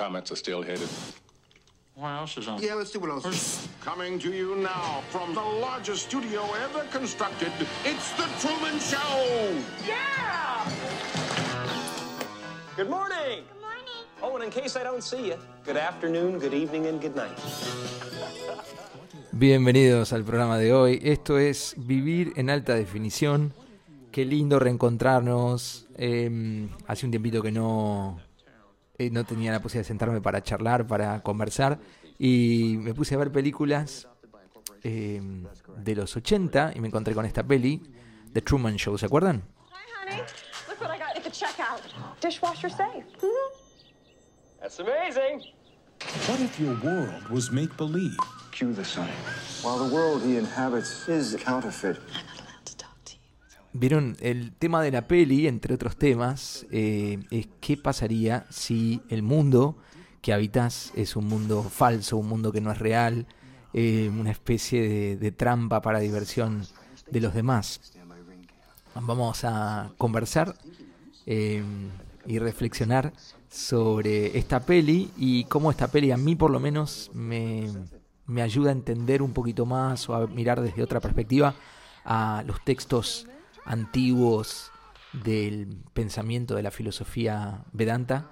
comets are still headed. What else is on? Yeah, let's see what else. is- Coming to you now from the largest studio ever constructed, it's The Truman Show! Good morning. Good morning. Oh, and in case I don't see you, good afternoon, good evening, and good night. Bienvenidos al programa de hoy. Esto es Vivir en Alta Definición. Qué lindo reencontrarnos. Eh, hace un tiempito que no, eh, no tenía la posibilidad de sentarme para charlar, para conversar. Y me puse a ver películas eh, de los 80 y me encontré con esta peli, The Truman Show. ¿Se acuerdan? Hi, honey. Look what I got at the checkout. Dishwasher safe. Mm-hmm. That's amazing. What if your world was make believe? Cue the sun. While the world he inhabits is counterfeit. Vieron, el tema de la peli, entre otros temas, eh, es qué pasaría si el mundo que habitas es un mundo falso, un mundo que no es real, eh, una especie de, trampa para diversión de los demás. Vamos a conversar eh, y reflexionar sobre esta peli y cómo esta peli a mí por lo menos me, me ayuda a entender un poquito más o a mirar desde otra perspectiva a los textos antiguos del pensamiento de la filosofía Vedanta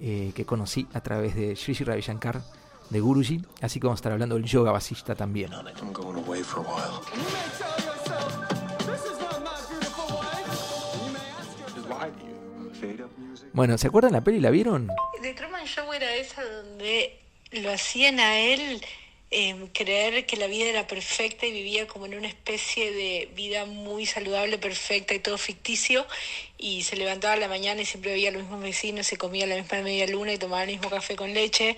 eh, que conocí a través de Sri Ravi Shankar de Guruji, así como estar hablando del yoga vasista también. A. Bueno, ¿se acuerdan la peli? ¿La vieron? The Truman Show era esa donde lo hacían a él eh, creer que la vida era perfecta y vivía como en una especie de vida muy saludable, perfecta y todo ficticio. Y se levantaba a la mañana y siempre veía a los mismos vecinos, se comía la misma media luna y tomaba el mismo café con leche.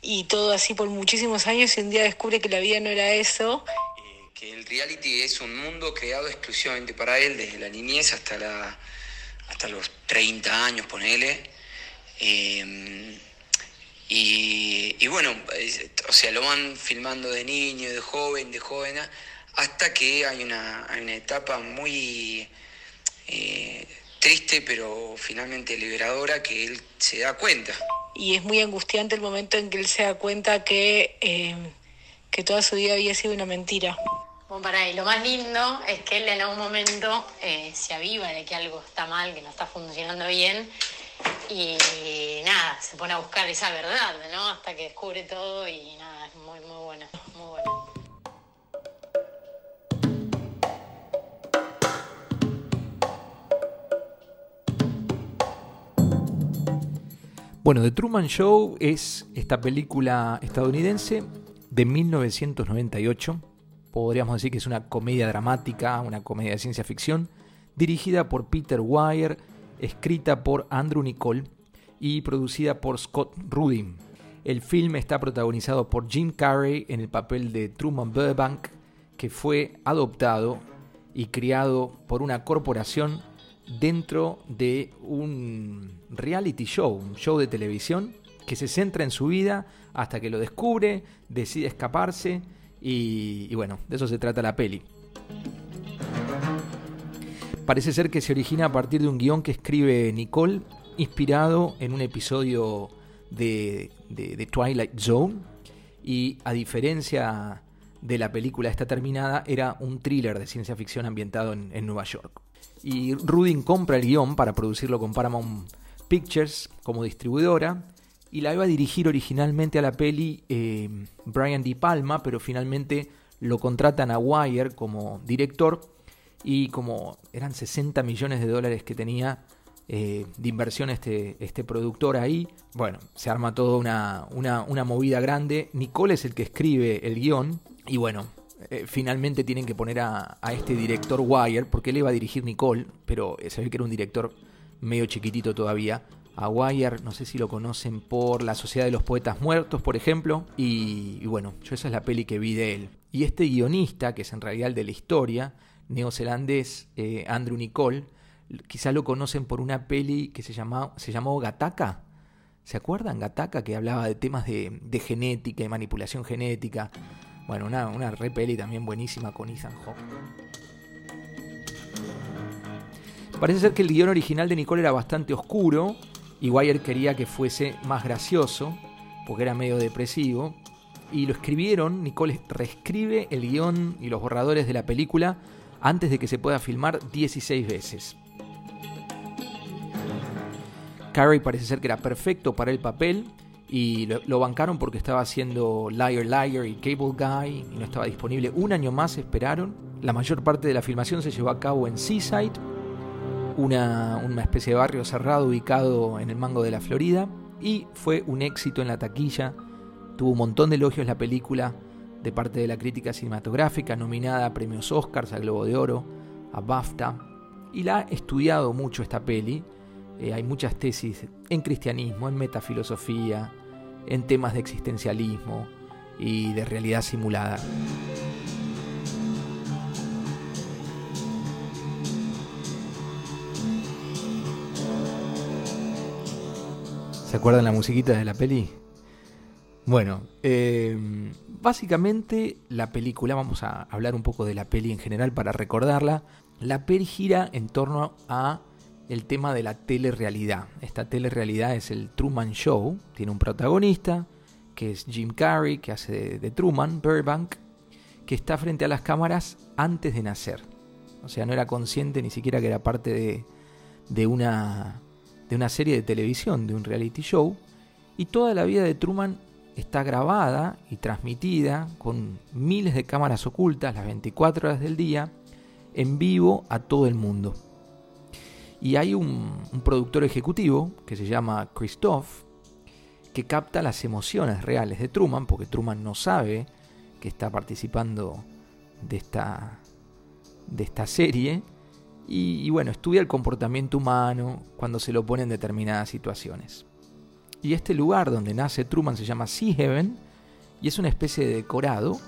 Y todo así por muchísimos años y un día descubre que la vida no era eso. eh, que el reality es un mundo creado exclusivamente para él desde la niñez hasta la hasta los 30 años ponele Eh, y, y bueno o sea lo van filmando de niño de joven de joven a- hasta que hay una, hay una etapa muy eh, triste pero finalmente liberadora que él se da cuenta Y es muy angustiante el momento en que él se da cuenta que, eh, que toda su vida había sido una mentira. Bueno, para y lo más lindo es que él en algún momento eh, se aviva de que algo está mal, que no está funcionando bien y nada, se pone a buscar esa verdad, ¿no? Hasta que descubre todo y nada, es muy, muy bueno, muy bueno. Bueno, The Truman Show es esta película estadounidense de 1998. Podríamos decir que es una comedia dramática, una comedia de ciencia ficción, dirigida por Peter Weir, escrita por Andrew Nicole y producida por Scott Rudin. El film está protagonizado por Jim Carrey en el papel de Truman Burbank, que fue adoptado y criado por una corporación dentro de un reality show, un show de televisión que se centra en su vida hasta que lo descubre, decide escaparse y, y bueno, de eso se trata la peli. Parece ser que se origina a partir de un guion que escribe Nicole, inspirado en un episodio de, Twilight Zone. Y a diferencia de la película esta terminada, era un thriller de ciencia ficción ambientado en, Nueva York. Y Rudin compra el guion para producirlo con Paramount Pictures como distribuidora. Y la iba a dirigir originalmente a la peli eh, Brian De Palma, pero finalmente lo contratan a Wire como director y como eran 60 millones de dólares que tenía eh, de inversión este, este productor ahí, bueno, se arma toda una, una, una movida grande. Nicole es el que escribe el guion y bueno, eh, finalmente tienen que poner a, a este director Wire, porque él iba a dirigir Nicole, pero eh, se ve que era un director medio chiquitito todavía. A Wire, no sé si lo conocen por La Sociedad de los Poetas Muertos, por ejemplo. Y, y bueno, yo esa es la peli que vi de él. Y este guionista, que es en realidad el de la historia, neozelandés eh, Andrew Nicole, quizás lo conocen por una peli que se, llama, se llamó Gataka. ¿Se acuerdan? Gataka, que hablaba de temas de, de genética y manipulación genética. Bueno, una, una re peli también buenísima con Ethan Hawke. Parece ser que el guion original de Nicole era bastante oscuro y Wire quería que fuese más gracioso, porque era medio depresivo, y lo escribieron, Nicole reescribe el guion y los borradores de la película antes de que se pueda filmar 16 veces. Carrie parece ser que era perfecto para el papel y lo, bancaron porque estaba haciendo Liar Liar y Cable Guy y no estaba disponible. Un año más esperaron. La mayor parte de la filmación se llevó a cabo en Seaside, una, una especie de barrio cerrado ubicado en el mango de la Florida y fue un éxito en la taquilla. Tuvo un montón de elogios la película de parte de la crítica cinematográfica, nominada a premios Oscars, a Globo de Oro, a BAFTA. Y la ha estudiado mucho esta peli. Eh, hay muchas tesis en cristianismo, en metafilosofía, en temas de existencialismo y de realidad simulada. ¿Se acuerdan la musiquita de la peli? Bueno, eh, básicamente la película, vamos a hablar un poco de la peli en general para recordarla. La peli gira en torno a el tema de la telerrealidad. Esta telerrealidad es el Truman Show, tiene un protagonista que es Jim Carrey, que hace de, Truman, Burbank, que está frente a las cámaras antes de nacer. O sea, no era consciente ni siquiera que era parte de, de, una, de una serie de televisión, de un reality show. Y toda la vida de Truman está grabada y transmitida con miles de cámaras ocultas las 24 horas del día en vivo a todo el mundo. Y hay un, productor ejecutivo que se llama Christoph que capta las emociones reales de Truman, porque Truman no sabe que está participando de esta, de esta serie. Y, y bueno, estudia el comportamiento humano cuando se lo pone en determinadas situaciones. Y este lugar donde nace Truman se llama Sea Heaven y es una especie de decorado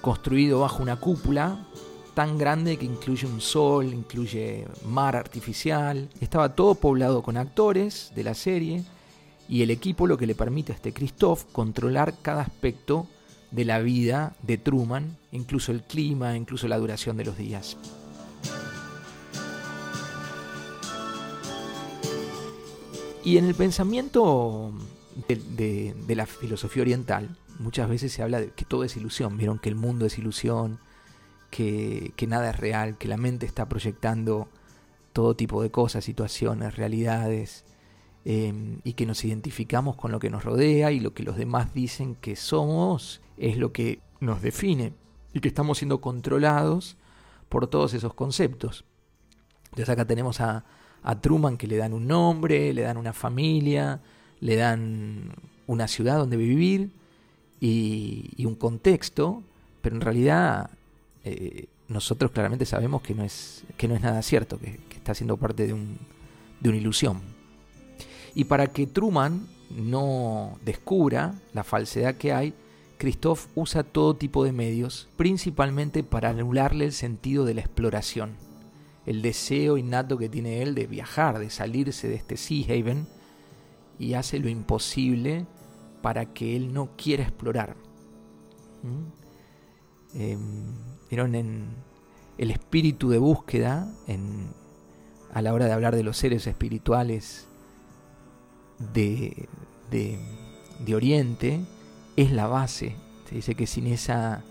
construido bajo una cúpula tan grande que incluye un sol, incluye mar artificial. Estaba todo poblado con actores de la serie y el equipo lo que le permite a este Christoph controlar cada aspecto de la vida de Truman, incluso el clima, incluso la duración de los días. Y en el pensamiento de, la filosofía oriental, muchas veces se habla de que todo es ilusión. Vieron que el mundo es ilusión, que, nada es real, que la mente está proyectando todo tipo de cosas, situaciones, realidades, em, y que nos identificamos con lo que nos rodea y lo que los demás dicen que somos es lo que nos define y que estamos siendo controlados por todos esos conceptos. Entonces acá tenemos a, a Truman que le dan un nombre, le dan una familia, le dan una ciudad donde vivir y, un contexto, pero en realidad eh, nosotros claramente sabemos que no es, que no es nada cierto, que, está siendo parte de, un, de una ilusión. Y para que Truman no descubra la falsedad que hay, Christoph usa todo tipo de medios, principalmente para anularle el sentido de la exploración el deseo innato que tiene él de viajar, de salirse de este Sea Haven, y hace lo imposible para que él no quiera explorar. ¿Mm? Em, en el espíritu de búsqueda, en, a la hora de hablar de los seres espirituales de, de, de Oriente, es la base. Se dice que sin esa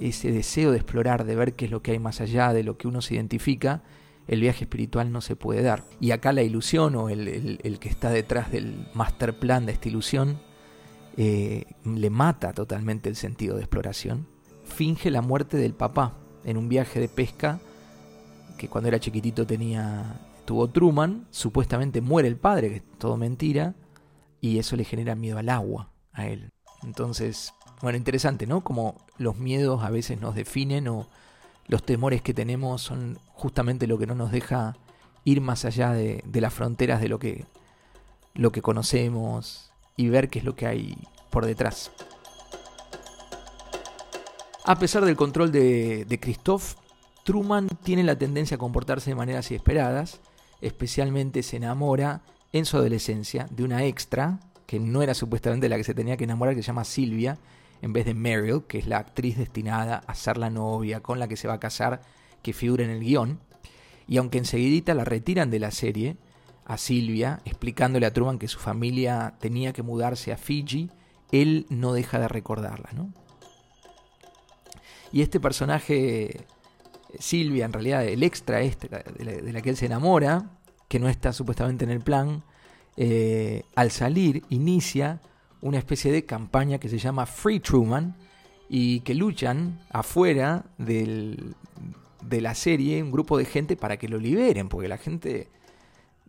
ese deseo de explorar, de ver qué es lo que hay más allá de lo que uno se identifica, el viaje espiritual no se puede dar. Y acá la ilusión o el, que está detrás del master plan de esta ilusión eh, le mata totalmente el sentido de exploración. Finge la muerte del papá en un viaje de pesca que cuando era chiquitito tenía tuvo Truman, supuestamente muere el padre, que es todo mentira, y eso le genera miedo al agua a él. Entonces, bueno, interesante, ¿no? Como los miedos a veces nos definen o los temores que tenemos son justamente lo que no nos deja ir más allá de, las fronteras de lo que, conocemos y ver qué es lo que hay por detrás. A pesar del control de, de Christoph, Truman tiene la tendencia a comportarse de maneras inesperadas, especialmente se enamora en su adolescencia de una extra, que no era supuestamente la que se tenía que enamorar, que se llama Silvia, en vez de Meryl, que es la actriz destinada a ser la novia con la que se va a casar, que figura en el guion. Y aunque enseguidita la retiran de la serie, a Silvia, explicándole a Truman que su familia tenía que mudarse a Fiji, él no deja de recordarla, ¿no? Y este personaje, Silvia, en realidad el extra este, de la, que él se enamora, que no está supuestamente en el plan, eh, al salir inicia una especie de campaña que se llama Free Truman y que luchan afuera del, de la serie un grupo de gente para que lo liberen, porque la gente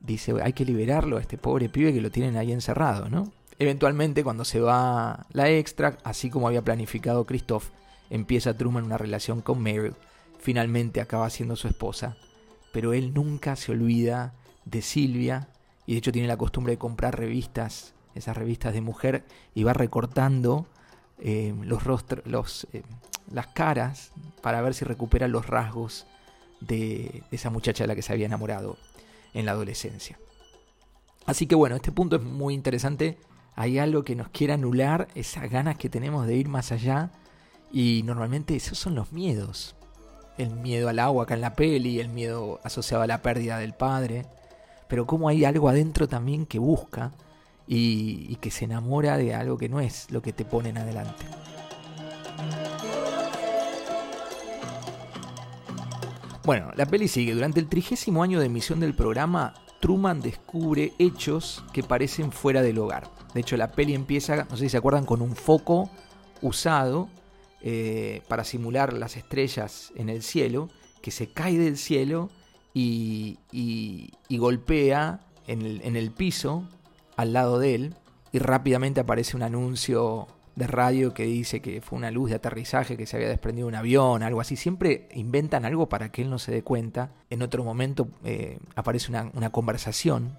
dice hay que liberarlo a este pobre pibe que lo tienen ahí encerrado, ¿no? Eventualmente cuando se va la extra, así como había planificado Christoph, empieza Truman una relación con Meryl, finalmente acaba siendo su esposa, pero él nunca se olvida de Silvia y de hecho tiene la costumbre de comprar revistas, esas revistas de mujer, y va recortando eh, los rostros, los, eh, las caras para ver si recupera los rasgos de esa muchacha de la que se había enamorado en la adolescencia. Así que bueno, este punto es muy interesante. Hay algo que nos quiere anular, esas ganas que tenemos de ir más allá. Y normalmente esos son los miedos. El miedo al agua acá en la peli, el miedo asociado a la pérdida del padre. Pero como hay algo adentro también que busca y, y que se enamora de algo que no es lo que te ponen adelante. Bueno, la peli sigue. Durante el trigésimo año de emisión del programa, Truman descubre hechos que parecen fuera del hogar. De hecho, la peli empieza, no sé si se acuerdan, con un foco usado eh, para simular las estrellas en el cielo, que se cae del cielo y, golpea en el, en el piso al lado de él. Y rápidamente aparece un anuncio de radio que dice que fue una luz de aterrizaje, que se había desprendido un avión, algo así. Siempre inventan algo para que él no se dé cuenta. En otro momento eh, aparece una, conversación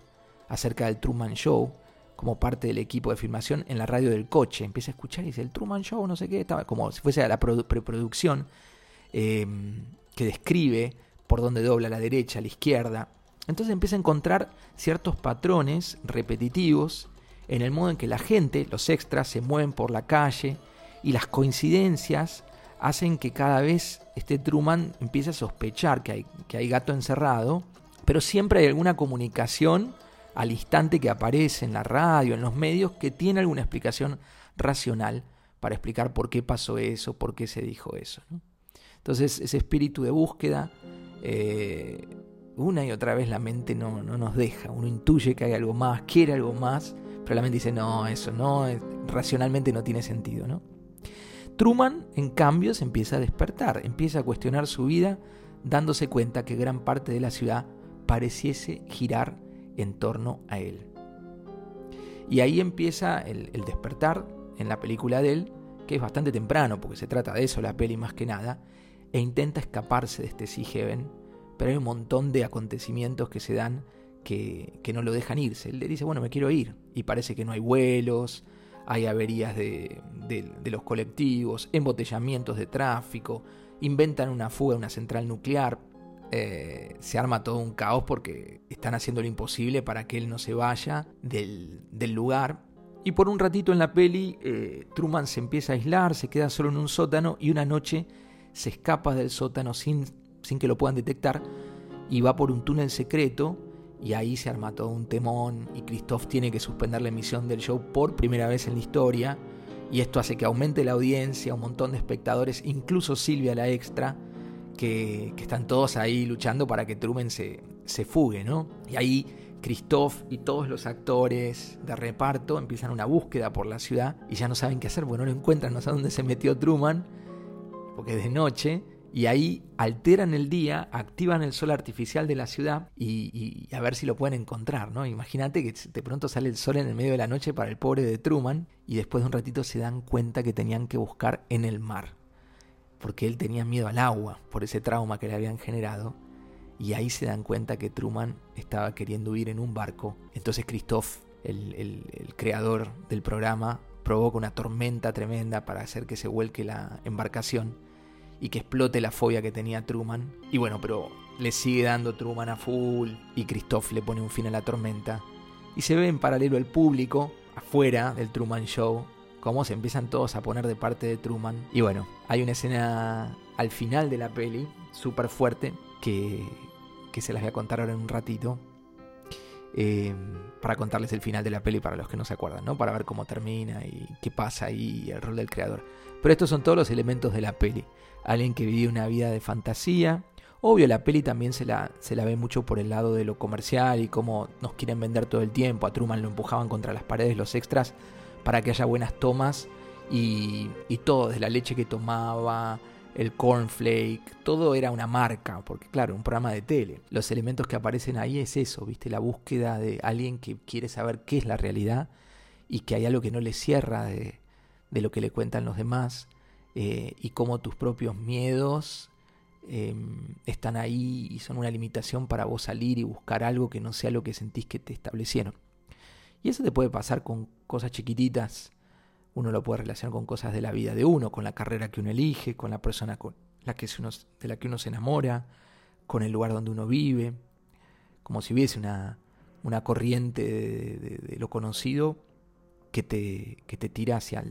acerca del Truman Show como parte del equipo de filmación en la radio del coche. Empieza a escuchar y dice, el Truman Show, no sé qué, estaba como si fuese la preproducción em, que describe por dónde dobla la derecha, la izquierda. Entonces empieza a encontrar ciertos patrones repetitivos en el modo en que la gente, los extras, se mueven por la calle y las coincidencias hacen que cada vez este Truman empiece a sospechar que hay, que hay gato encerrado, pero siempre hay alguna comunicación al instante que aparece en la radio, en los medios, que tiene alguna explicación racional para explicar por qué pasó eso, por qué se dijo eso. Entonces ese espíritu de búsqueda, eh, una y otra vez la mente no, no nos deja, uno intuye que hay algo más, quiere algo más, pero la mente dice, no, eso no, racionalmente no tiene sentido, ¿no? Truman, en cambio, se empieza a despertar, empieza a cuestionar su vida, dándose cuenta que gran parte de la ciudad pareciese girar en torno a él. Y ahí empieza el, el despertar en la película de él, que es bastante temprano, porque se trata de eso la peli más que nada, e intenta escaparse de este Sea Heaven, pero hay un montón de acontecimientos que se dan que, no lo dejan irse. Él le dice, bueno, me quiero ir. Y parece que no hay vuelos, hay averías de, los colectivos, embotellamientos de tráfico, inventan una fuga de una central nuclear. Eh, se arma todo un caos porque están haciendo lo imposible para que él no se vaya del, lugar. Y por un ratito en la peli, eh, Truman se empieza a aislar, se queda solo en un sótano y una noche se escapa del sótano sin, sin que lo puedan detectar y va por un túnel secreto y ahí se arma todo un temón y Christoph tiene que suspender la emisión del show por primera vez en la historia y esto hace que aumente la audiencia, un montón de espectadores, incluso Silvia la extra, que, están todos ahí luchando para que Truman se, se fugue, ¿no? Y ahí Christoph y todos los actores de reparto empiezan una búsqueda por la ciudad y ya no saben qué hacer, porque no lo encuentran, no saben dónde se metió Truman, porque es de noche y ahí alteran el día, activan el sol artificial de la ciudad y, a ver si lo pueden encontrar, ¿no? Imagínate que de pronto sale el sol en el medio de la noche para el pobre de Truman y después de un ratito se dan cuenta que tenían que buscar en el mar, porque él tenía miedo al agua por ese trauma que le habían generado y ahí se dan cuenta que Truman estaba queriendo huir en un barco. Entonces Christoph, el, el creador del programa, provoca una tormenta tremenda para hacer que se vuelque la embarcación y que explote la fobia que tenía Truman. Y bueno, pero le sigue dando Truman a full y Christoph le pone un fin a la tormenta. Y se ve en paralelo el público, afuera del Truman Show, cómo se empiezan todos a poner de parte de Truman. Y bueno, hay una escena al final de la peli, súper fuerte, que, que se las voy a contar ahora en un ratito. eh, para contarles el final de la peli para los que no se acuerdan, ¿no? Para ver cómo termina y qué pasa y el rol del creador. Pero estos son todos los elementos de la peli. Alguien que vive una vida de fantasía. Obvio, la peli también se la, se la ve mucho por el lado de lo comercial y cómo nos quieren vender todo el tiempo. A Truman lo empujaban contra las paredes los extras para que haya buenas tomas y, todo, desde la leche que tomaba, el cornflake, todo era una marca, porque claro, un programa de tele. Los elementos que aparecen ahí es eso, ¿viste? La búsqueda de alguien que quiere saber qué es la realidad y que hay algo que no le cierra de, lo que le cuentan los demás eh, y cómo tus propios miedos em, están ahí y son una limitación para vos salir y buscar algo que no sea lo que sentís que te establecieron. Y eso te puede pasar con cosas chiquititas. Uno lo puede relacionar con cosas de la vida de uno, con la carrera que uno elige, con la persona con la que de la que uno se enamora, con el lugar donde uno vive, como si hubiese una, una corriente de, lo conocido que te, que te tira hacia,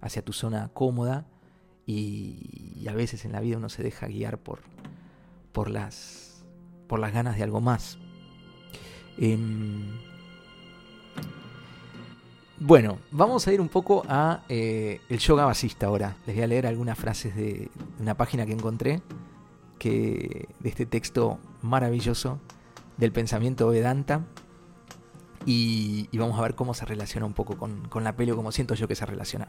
hacia tu zona cómoda y, a veces en la vida uno se deja guiar por, por, las, por las ganas de algo más. Em, bueno, vamos a ir un poco a eh, el yoga basista ahora. Les voy a leer algunas frases de una página que encontré que, de este texto maravilloso del pensamiento Vedanta. Y, y, vamos a ver cómo se relaciona un poco con, con la peli o cómo siento yo que se relaciona.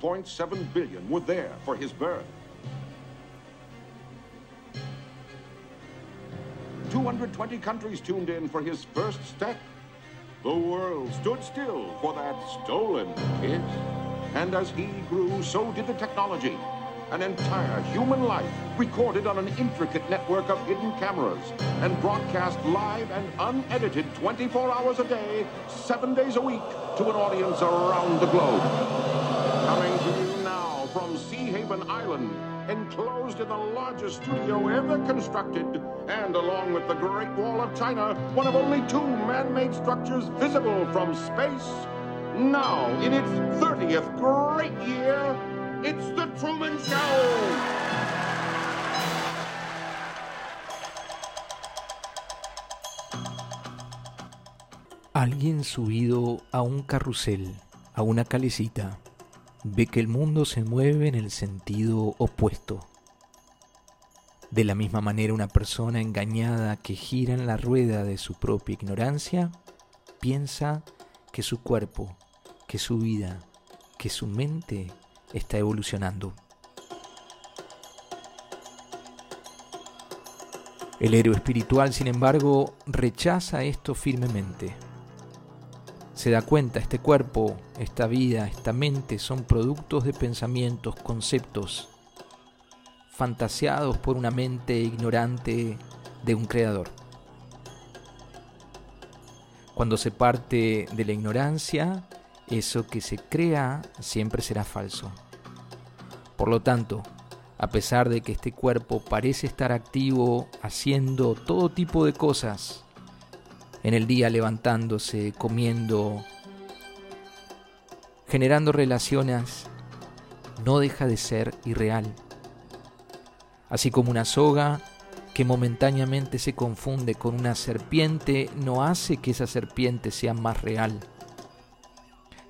$1.7 billion were there for his birth. 220 countries tuned in for his first step. The world stood still for that stolen kiss. And as he grew, so did the technology. An entire human life recorded on an intricate network of hidden cameras and broadcast live and unedited 24 hours a day, seven days a week to an audience around the globe. Coming to you now from Sea Haven Island, enclosed in the largest studio ever constructed, and along with the Great Wall of China, one of only two man-made structures visible from space. Now, in its 30th great year, it's The Truman Show! Alguien subido a un carrusel, a una calecita, ve que el mundo se mueve en el sentido opuesto. De la misma manera una persona engañada que gira en la rueda de su propia ignorancia piensa que su cuerpo, que su vida, que su mente está evolucionando. El héroe espiritual, sin embargo, rechaza esto firmemente se da cuenta, este cuerpo, esta vida, esta mente son productos de pensamientos, conceptos, fantaseados por una mente ignorante de un creador. Cuando se parte de la ignorancia, eso que se crea siempre será falso. Por lo tanto, a pesar de que este cuerpo parece estar activo haciendo todo tipo de cosas, en el día levantándose, comiendo, generando relaciones, no deja de ser irreal. Así como una soga que momentáneamente se confunde con una serpiente no hace que esa serpiente sea más real.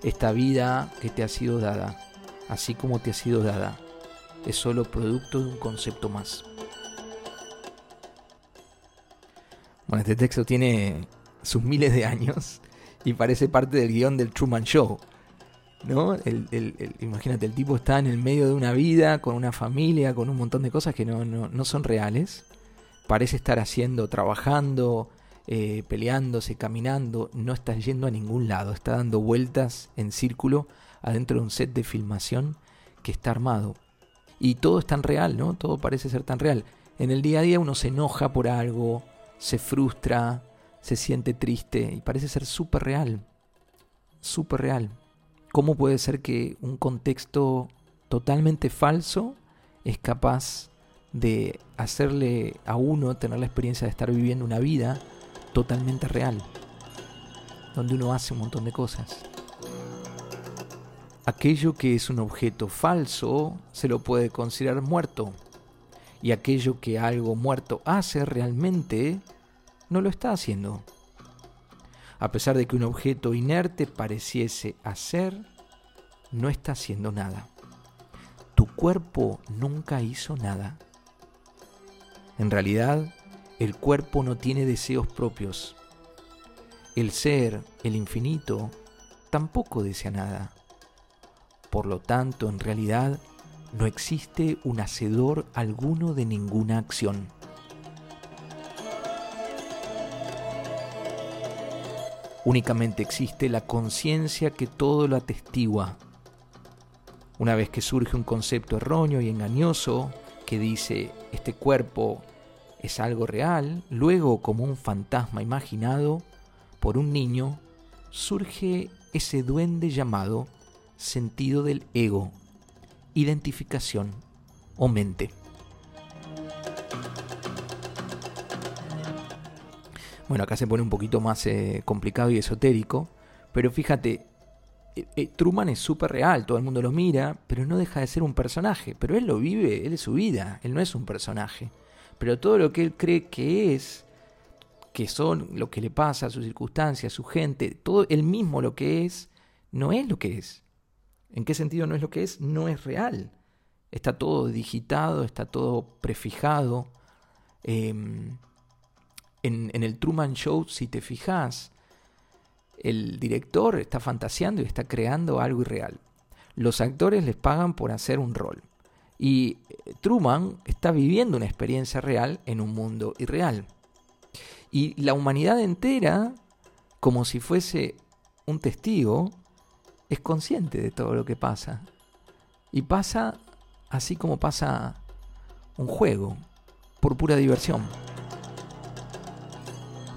Esta vida que te ha sido dada, así como te ha sido dada, es solo producto de un concepto más. Bueno, este texto tiene sus miles de años y parece parte del guion del Truman Show. ¿No? El, imagínate, el tipo está en el medio de una vida, con una familia, con un montón de cosas que no, no, son reales. Parece estar haciendo, trabajando, eh, peleándose, caminando. No está yendo a ningún lado. Está dando vueltas en círculo adentro de un set de filmación que está armado. Y todo es tan real, ¿no? Todo parece ser tan real. En el día a día uno se enoja por algo, se frustra, se siente triste y parece ser súper real, súper real. ¿Cómo puede ser que un contexto totalmente falso es capaz de hacerle a uno tener la experiencia de estar viviendo una vida totalmente real, donde uno hace un montón de cosas? Aquello que es un objeto falso se lo puede considerar muerto. Y aquello que algo muerto hace realmente no lo está haciendo. A pesar de que un objeto inerte pareciese hacer, no está haciendo nada. Tu cuerpo nunca hizo nada. En realidad, el cuerpo no tiene deseos propios. El ser, el infinito, tampoco desea nada. Por lo tanto, en realidad, no existe un hacedor alguno de ninguna acción. Únicamente existe la conciencia que todo lo atestigua. Una vez que surge un concepto erróneo y engañoso que dice este cuerpo es algo real, luego como un fantasma imaginado por un niño, surge ese duende llamado sentido del ego, identificación o mente. Bueno, acá se pone un poquito más eh, complicado y esotérico, pero fíjate, eh, eh, Truman es súper real, todo el mundo lo mira, pero no deja de ser un personaje, pero él lo vive, él es su vida, él no es un personaje. Pero todo lo que él cree que es, que son lo que le pasa, sus circunstancias, su gente, todo él mismo lo que es, no es lo que es. ¿En qué sentido no es lo que es? No es real. Está todo digitado, está todo prefijado. Em, en, el Truman Show, si te fijas, el director está fantaseando y está creando algo irreal. Los actores les pagan por hacer un rol. Y eh, Truman está viviendo una experiencia real en un mundo irreal. Y la humanidad entera, como si fuese un testigo, es consciente de todo lo que pasa. Y pasa así como pasa un juego, por pura diversión.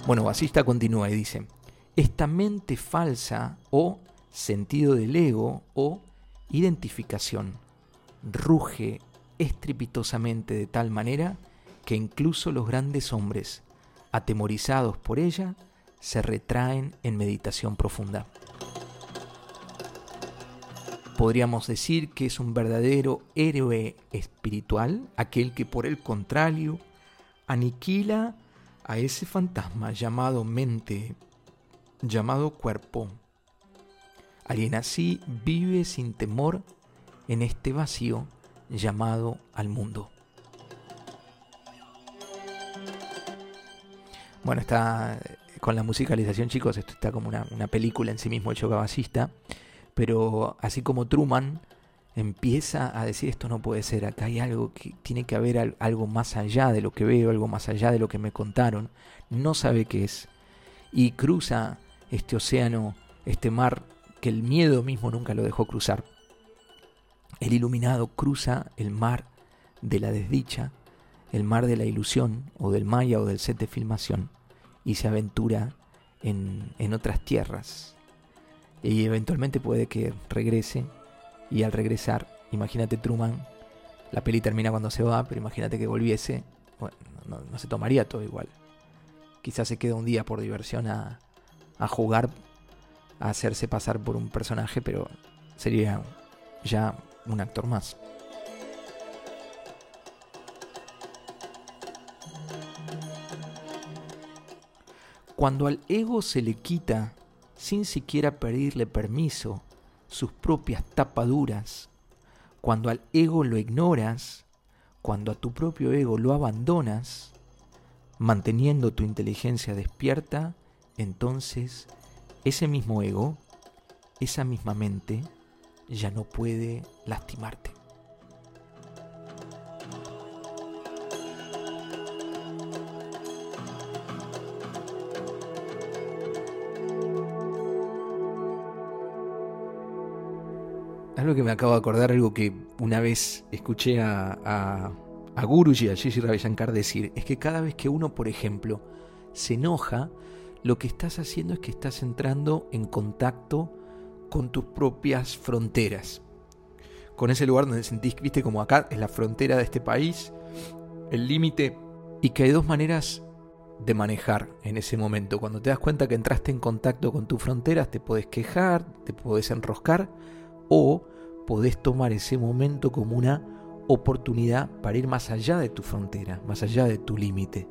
Bueno, Basista continúa y dice, esta mente falsa o sentido del ego o identificación ruge estrepitosamente de tal manera que incluso los grandes hombres, atemorizados por ella, se retraen en meditación profunda. Podríamos decir que es un verdadero héroe espiritual, aquel que por el contrario aniquila a ese fantasma llamado mente, llamado cuerpo. Alguien así vive sin temor en este vacío llamado al mundo. Bueno, está con la musicalización, chicos, esto está como una, película en sí mismo, el chocabacista, pero así como Truman empieza a decir esto no puede ser, acá hay algo que tiene que haber algo más allá de lo que veo, algo más allá de lo que me contaron, no sabe qué es, y cruza este océano, este mar que el miedo mismo nunca lo dejó cruzar. El iluminado cruza el mar de la desdicha, el mar de la ilusión, o del maya o del set de filmación, y se aventura en, en otras tierras. Y eventualmente puede que regrese y al regresar, imagínate Truman, la peli termina cuando se va, pero imagínate que volviese, bueno, no, se tomaría todo igual. Quizás se queda un día por diversión a, a jugar, a hacerse pasar por un personaje, pero sería ya un actor más. Cuando al ego se le quita, sin siquiera pedirle permiso, sus propias tapaduras, cuando al ego lo ignoras, cuando a tu propio ego lo abandonas, manteniendo tu inteligencia despierta, entonces ese mismo ego, esa misma mente, ya no puede lastimarte. Algo que me acabo de acordar, algo que una vez escuché a, a, a Guruji, a Gigi Ravishankar decir, es que cada vez que uno, por ejemplo, se enoja, lo que estás haciendo es que estás entrando en contacto con tus propias fronteras. Con ese lugar donde sentís, viste, como acá es la frontera de este país, el límite, y que hay dos maneras de manejar en ese momento. Cuando te das cuenta que entraste en contacto con tus fronteras, te puedes quejar, te puedes enroscar, o podés tomar ese momento como una oportunidad para ir más allá de tu frontera, más allá de tu límite.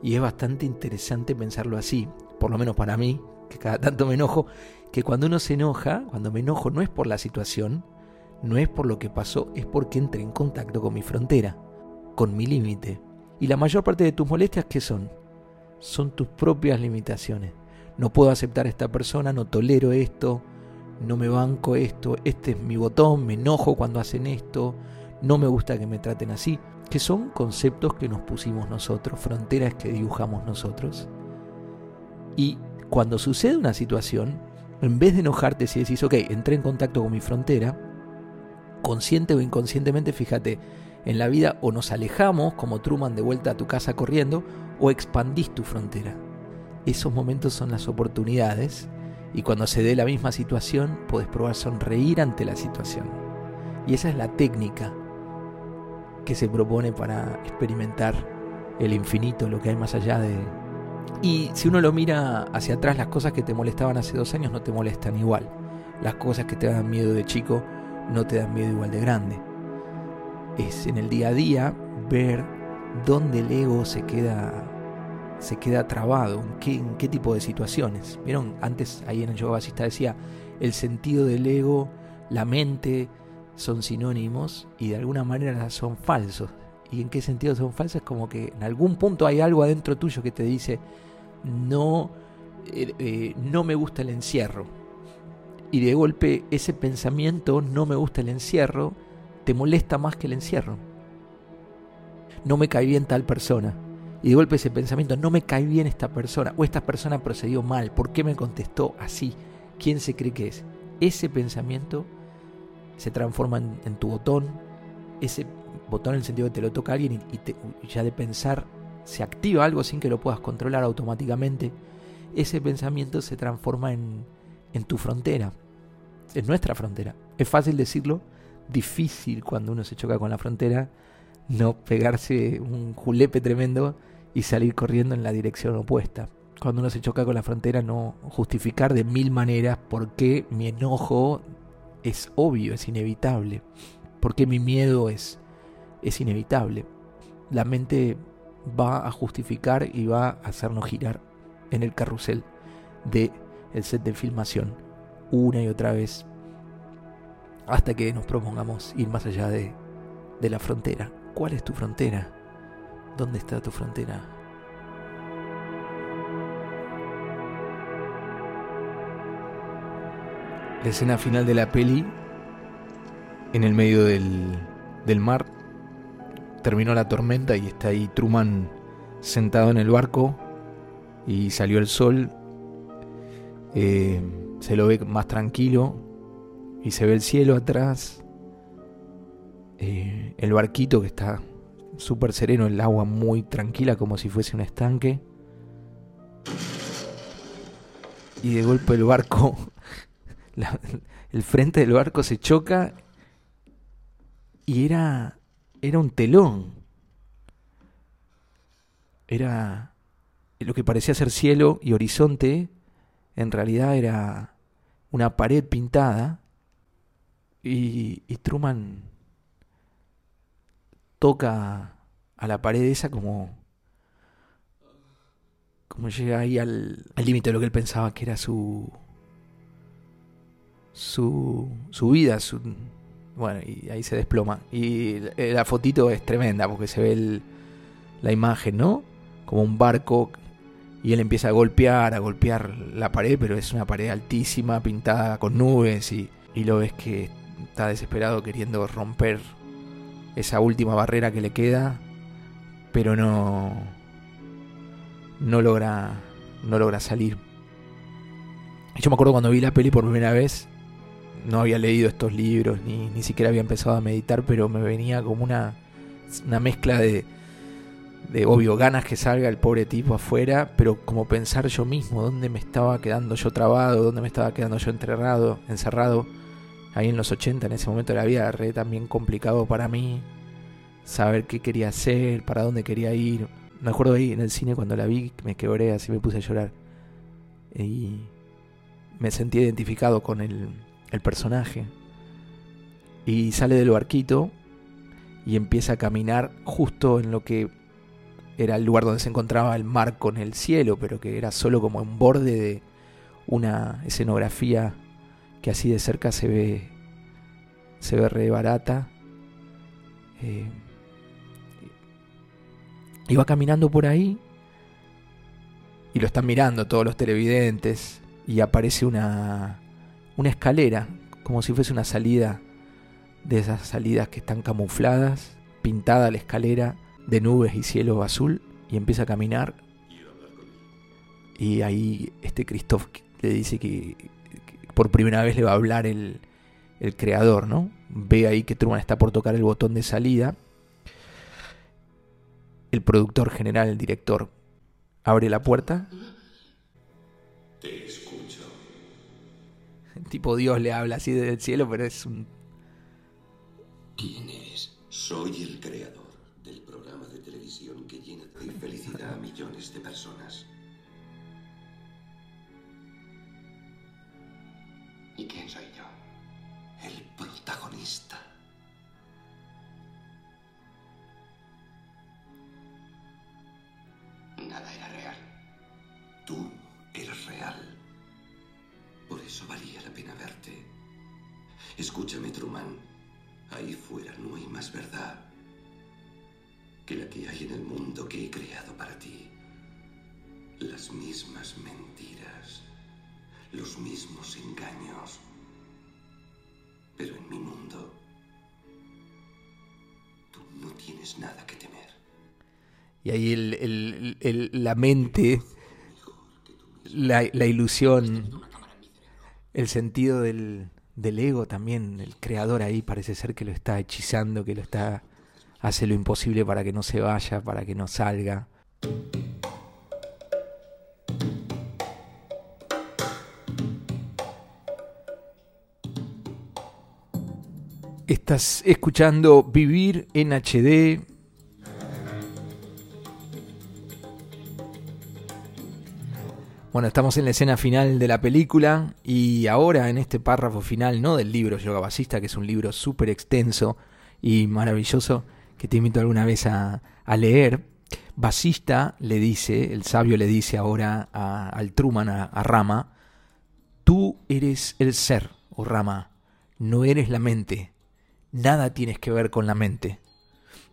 Y es bastante interesante pensarlo así, por lo menos para mí, que cada tanto me enojo, que cuando uno se enoja, cuando me enojo no es por la situación, no es por lo que pasó, es porque entré en contacto con mi frontera, con mi límite. Y la mayor parte de tus molestias, ¿qué son? Son tus propias limitaciones. No puedo aceptar a esta persona, no tolero esto, no me banco esto, este es mi botón, me enojo cuando hacen esto, no me gusta que me traten así, que son conceptos que nos pusimos nosotros, fronteras que dibujamos nosotros. Y cuando sucede una situación, en vez de enojarte si decís, ok, entré en contacto con mi frontera, consciente o inconscientemente, fíjate, en la vida o nos alejamos como Truman de vuelta a tu casa corriendo, o expandís tu frontera. Esos momentos son las oportunidades y cuando se dé la misma situación, puedes probar sonreír ante la situación. Y esa es la técnica que se propone para experimentar el infinito, lo que hay más allá de... Y si uno lo mira hacia atrás, las cosas que te molestaban hace dos años no te molestan igual. Las cosas que te dan miedo de chico no te dan miedo igual de grande. Es en el día a día ver dónde el ego se queda se queda trabado, en qué, en qué tipo de situaciones. Vieron, antes ahí en el yoga basista decía, el sentido del ego, la mente, son sinónimos y de alguna manera son falsos. ¿Y en qué sentido son falsos? Como que en algún punto hay algo adentro tuyo que te dice, no, eh, eh, no me gusta el encierro. Y de golpe ese pensamiento, no me gusta el encierro, te molesta más que el encierro. No me cae bien tal persona. Y de golpe ese pensamiento, no me cae bien esta persona, o esta persona procedió mal, ¿por qué me contestó así? ¿Quién se cree que es? Ese pensamiento se transforma en, tu botón, ese botón en el sentido que te lo toca alguien y, ya de pensar se activa algo sin que lo puedas controlar automáticamente, ese pensamiento se transforma en, en tu frontera, en nuestra frontera. Es fácil decirlo, difícil cuando uno se choca con la frontera, no pegarse un julepe tremendo y salir corriendo en la dirección opuesta. Cuando uno se choca con la frontera, no justificar de mil maneras por qué mi enojo es obvio, es inevitable. Porque mi miedo es, es inevitable. La mente va a justificar y va a hacernos girar en el carrusel de el set de filmación una y otra vez hasta que nos propongamos ir más allá de, de la frontera. ¿Cuál es tu frontera? ¿Dónde está tu frontera? La escena final de la peli, en el medio del, del mar, terminó la tormenta y está ahí Truman sentado en el barco y salió el sol. Eh, se lo ve más tranquilo y se ve el cielo atrás. Eh, el barquito que está súper sereno, el agua muy tranquila como si fuese un estanque. Y de golpe el barco el frente del barco se choca y era, era un telón. Era lo que parecía ser cielo y horizonte, en realidad era una pared pintada. Y, y Truman toca a la pared esa como como llega ahí al límite de lo que él pensaba que era su su, su vida, su, bueno, y ahí se desploma. Y la fotito es tremenda porque se ve la imagen, ¿no? Como un barco y él empieza a golpear, a golpear la pared, pero es una pared altísima, pintada con nubes y, y lo ves que está desesperado queriendo romper esa última barrera que le queda, pero no no logra no logra salir. Yo me acuerdo cuando vi la peli por primera vez, no había leído estos libros, ni, ni siquiera había empezado a meditar, pero me venía como una, una mezcla de, de, obvio, ganas que salga el pobre tipo afuera, pero como pensar yo mismo, dónde me estaba quedando yo trabado, dónde me estaba quedando yo enterrado, encerrado, ahí en los 80, en ese momento de la vida, re también complicado para mí, saber qué quería hacer, para dónde quería ir. Me acuerdo ahí en el cine cuando la vi, me quebré así, me puse a llorar. Y me sentí identificado con el, el personaje. y sale del barquito y empieza a caminar justo en lo que era el lugar donde se encontraba el mar con el cielo, pero que era solo como un borde de una escenografía que así de cerca se ve se ve re barata. Eh, y va caminando por ahí y lo están mirando todos los televidentes y aparece una una escalera como si fuese una salida de esas salidas que están camufladas, pintada la escalera de nubes y cielo azul y empieza a caminar y ahí este Christoph le dice que, por primera vez le va a hablar el, el creador, ¿no? Ve ahí que Truman está por tocar el botón de salida. El productor general, el director, abre la puerta. Te escucho. Tipo Dios le habla así desde el cielo, pero es un... ¿Quién eres? Soy el creador del programa de televisión que llena de felicidad a millones de personas. ¿Y quién soy yo? El protagonista. Nada era real. Tú eres real. Por eso valía la pena verte. Escúchame, Truman. Ahí fuera no hay más verdad que la que hay en el mundo que he creado para ti. Las mismas mentiras, los mismos engaños. Pero en mi mundo, tú no tienes nada que temer. Y ahí el, el- la mente, la, la ilusión, el sentido del, del ego también, el creador ahí parece ser que lo está hechizando, que lo está hace lo imposible para que no se vaya, para que no salga. Estás escuchando Vivir en HD. Bueno, estamos en la escena final de la película y ahora en este párrafo final, no del libro Yoga Basista, que es un libro súper extenso y maravilloso que te invito alguna vez a, leer, Basista le dice, el sabio le dice ahora a- al Truman, a, a Rama, tú eres el ser, o Rama, no eres la mente, nada tienes que ver con la mente.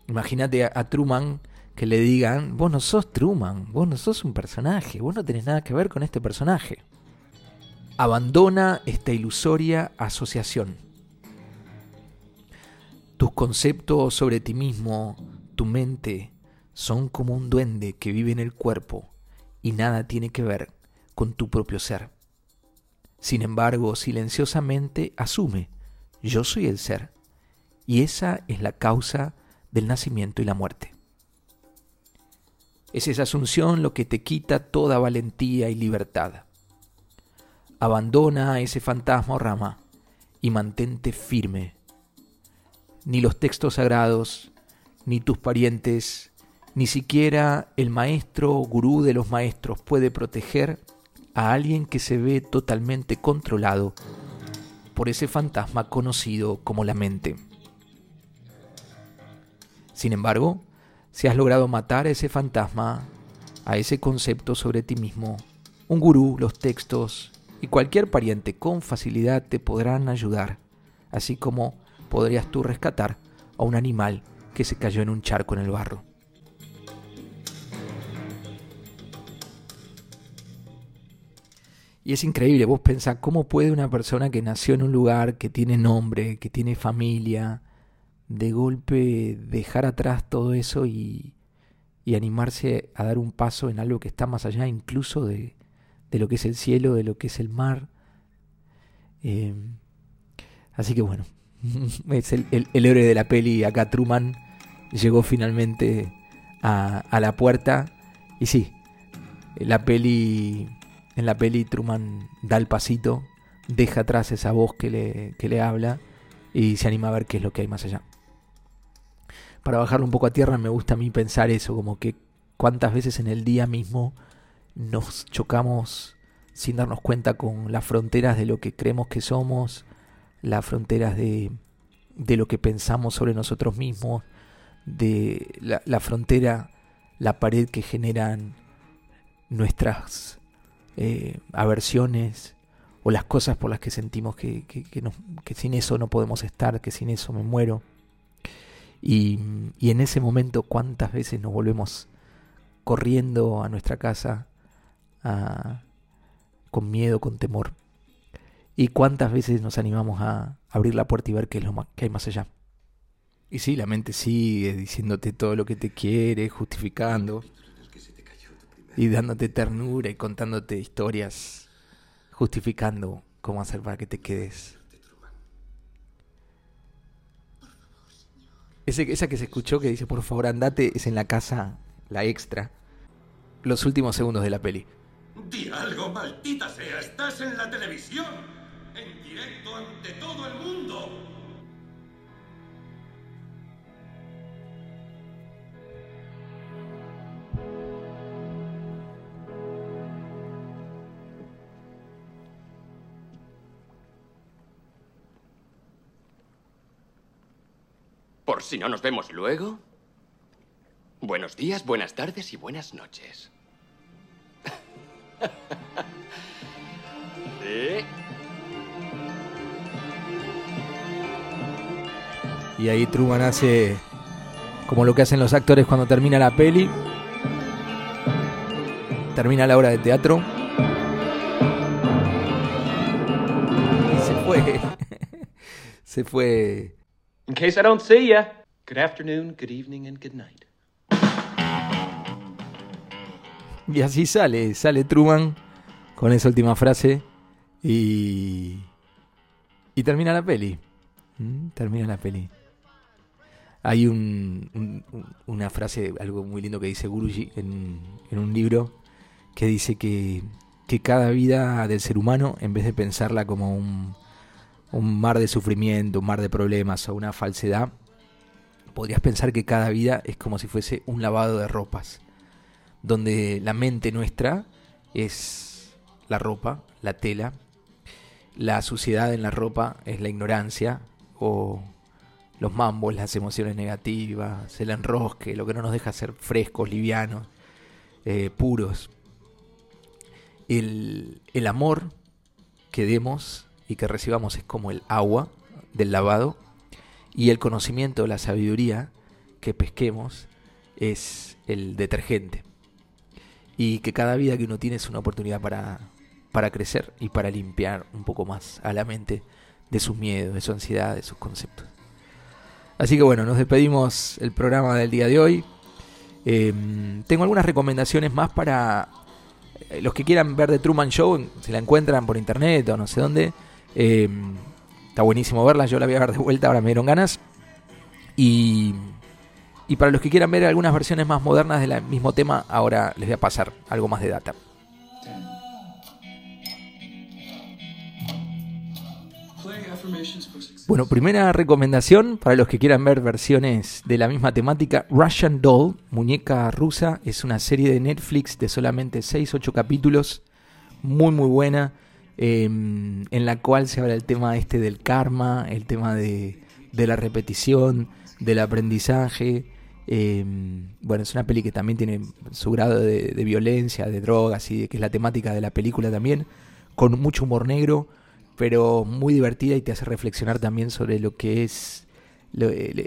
Imagínate a, Truman que le digan, vos no sos Truman, vos no sos un personaje, vos no tenés nada que ver con este personaje. Abandona esta ilusoria asociación. Tus conceptos sobre ti mismo, tu mente, son como un duende que vive en el cuerpo y nada tiene que ver con tu propio ser. Sin embargo, silenciosamente asume, yo soy el ser, y esa es la causa del nacimiento y la muerte. Es esa asunción lo que te quita toda valentía y libertad. Abandona ese fantasma o rama y mantente firme. Ni los textos sagrados, ni tus parientes, ni siquiera el maestro o gurú de los maestros puede proteger a alguien que se ve totalmente controlado por ese fantasma conocido como la mente. Sin embargo, si has logrado matar a ese fantasma, a ese concepto sobre ti mismo, un gurú, los textos y cualquier pariente con facilidad te podrán ayudar, así como podrías tú rescatar a un animal que se cayó en un charco en el barro. Y es increíble, vos pensás cómo puede una persona que nació en un lugar, que tiene nombre, que tiene familia, de golpe dejar atrás todo eso y, animarse a dar un paso en algo que está más allá incluso de, de lo que es el cielo, de lo que es el mar. Eh, así que bueno, es el, el- el héroe de la peli, acá Truman, llegó finalmente a, a la puerta y sí, la peli, en la peli Truman da el pasito, deja atrás esa voz que le, que le habla y se anima a ver qué es lo que hay más allá. Para bajarlo un poco a tierra me gusta a mí pensar eso, como que cuántas veces en el día mismo nos chocamos sin darnos cuenta con las fronteras de lo que creemos que somos, las fronteras de, de lo que pensamos sobre nosotros mismos, de la, frontera, la pared que generan nuestras eh, aversiones o las cosas por las que sentimos que, que, sin eso no podemos estar, que sin eso me muero. Y, y, en ese momento, ¿cuántas veces nos volvemos corriendo a nuestra casa con miedo, con temor? ¿Y cuántas veces nos animamos a abrir la puerta y ver qué es lo que hay más allá? Y sí, la mente sigue diciéndote todo lo que te quiere, justificando y dándote ternura y contándote historias, justificando cómo hacer para que te quedes. Ese, esa que se escuchó que dice, por favor, andate, es en la casa, la extra, los últimos segundos de la peli. Di algo, maldita sea, estás en la televisión, en directo ante todo el mundo. Por si no nos vemos luego. Buenos días, buenas tardes y buenas noches. Y ahí Truman hace como lo que hacen los actores cuando termina la peli. Termina la obra de teatro. Y se fue. se fue In case I don't see ya, good afternoon, good evening, and good night. Y así sale, sale Truman con esa última frase y. Y termina la peli. ¿Mm? Termina la peli. Hay un, una frase, algo muy lindo que dice Guruji en, en un libro, que dice que, que cada vida del ser humano, en vez de pensarla como un, un mar de sufrimiento, un mar de problemas o una falsedad, podrías pensar que cada vida es como si fuese un lavado de ropas, donde la mente nuestra es la ropa, la tela, la suciedad en la ropa es la ignorancia o los mambos, las emociones negativas, el enrosque, lo que no nos deja ser frescos, livianos, eh, puros. El, el amor que demos y que recibamos es como el agua del lavado y el conocimiento, la sabiduría que pesquemos es el detergente. Y que cada vida que uno tiene es una oportunidad para, para crecer y para limpiar un poco más a la mente de sus miedos, de su ansiedad, de sus conceptos. Así que bueno, nos despedimos el programa del día de hoy. Em, tengo algunas recomendaciones más para eh, los que quieran ver The Truman Show, se la encuentran por internet o no sé dónde. Em, está buenísimo verla, yo la voy a ver de vuelta, ahora me dieron ganas. Y, y para los que quieran ver algunas versiones más modernas del mismo tema, ahora les voy a pasar algo más de data. Bueno, primera recomendación para los que quieran ver versiones de la misma temática, Russian Doll, muñeca rusa, es una serie de Netflix de solamente 6-8 capítulos, muy muy buena Em, en la cual se habla el tema este del karma, el tema de, la repetición, del aprendizaje. Em, bueno, es una peli que también tiene su grado de, violencia, de drogas y que es la temática de la película también, con mucho humor negro, pero muy divertida y te hace reflexionar también sobre lo que es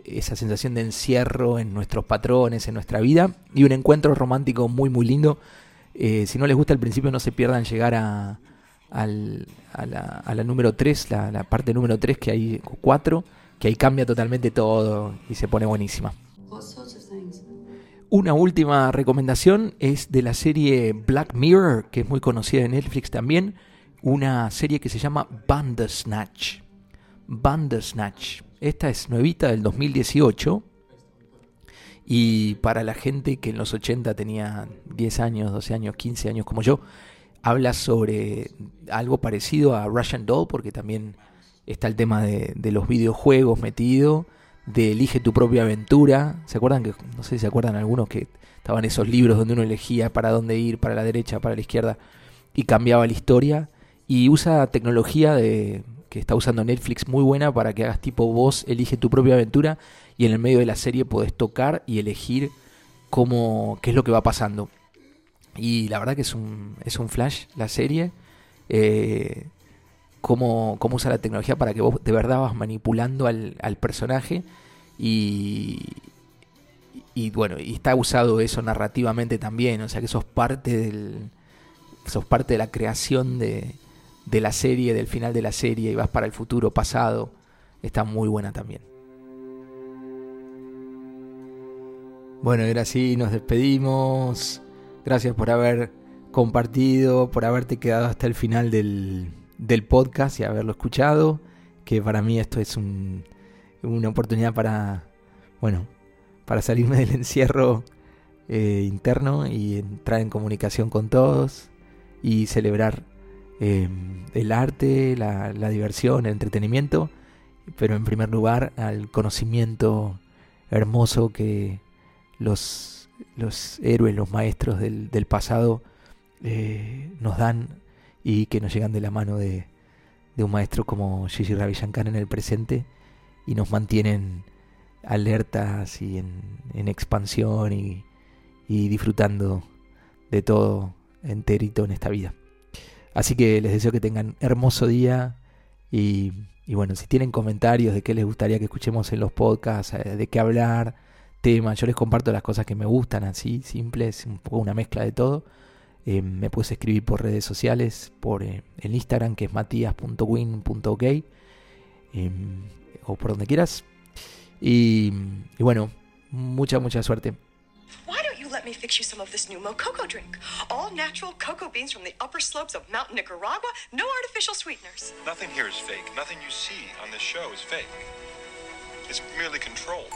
esa sensación de encierro en nuestros patrones, en nuestra vida, y un encuentro romántico muy, muy lindo. Eh, si no les gusta al principio, no se pierdan llegar a, al, a, la, a, la, número 3, la, la, parte número 3, que hay 4, que ahí cambia totalmente todo y se pone buenísima. Una última recomendación es de la serie Black Mirror, que es muy conocida en Netflix también, una serie que se llama Bandersnatch. Bandersnatch. Esta es nuevita del 2018. Y para la gente que en los 80 tenía 10 años, 12 años, 15 años como yo, habla sobre algo parecido a Russian Doll, porque también está el tema de, los videojuegos metido, de elige tu propia aventura. ¿Se acuerdan que, no sé si se acuerdan algunos que estaban esos libros donde uno elegía para dónde ir, para la derecha, para la izquierda, y cambiaba la historia? Y usa tecnología de que está usando Netflix muy buena para que hagas tipo vos elige tu propia aventura y en el medio de la serie podés tocar y elegir cómo, qué es lo que va pasando. Y la verdad que es un, es un flash la serie. Eh, cómo, cómo usa la tecnología para que vos de verdad vas manipulando al, al personaje y, y bueno, y está usado eso narrativamente también, o sea que sos parte del sos parte de la creación de, de la serie, del final de la serie y vas para el futuro, pasado, está muy buena también. Bueno, ahora sí, nos despedimos. Gracias por haber compartido, por haberte quedado hasta el final del, del podcast y haberlo escuchado. Que para mí esto es un, una oportunidad para, bueno, para salirme del encierro eh, interno y entrar en comunicación con todos y celebrar eh, el arte, la, la diversión, el entretenimiento, pero en primer lugar al conocimiento hermoso que los, los héroes, los maestros del, del pasado eh, nos dan y que nos llegan de la mano de, un maestro como Gigi Ravi Shankar en el presente y nos mantienen alertas y en, en expansión y, y disfrutando de todo enterito en esta vida. Así que les deseo que tengan hermoso día y, y, bueno, si tienen comentarios de qué les gustaría que escuchemos en los podcasts, eh, de qué hablar, temas, yo les comparto las cosas que me gustan, así, simples, un poco una mezcla de todo. Eh, me puedes escribir por redes sociales, por eh, el Instagram que es matías.win.ok eh, o por donde quieras. Y, y bueno, mucha, mucha suerte. Why don't you let me fix you some of this new Mococo drink? All natural cocoa beans from the upper slopes of Mountain Nicaragua, no artificial sweeteners. Nothing here is fake. Nothing you see on this show is fake. It's merely controlled.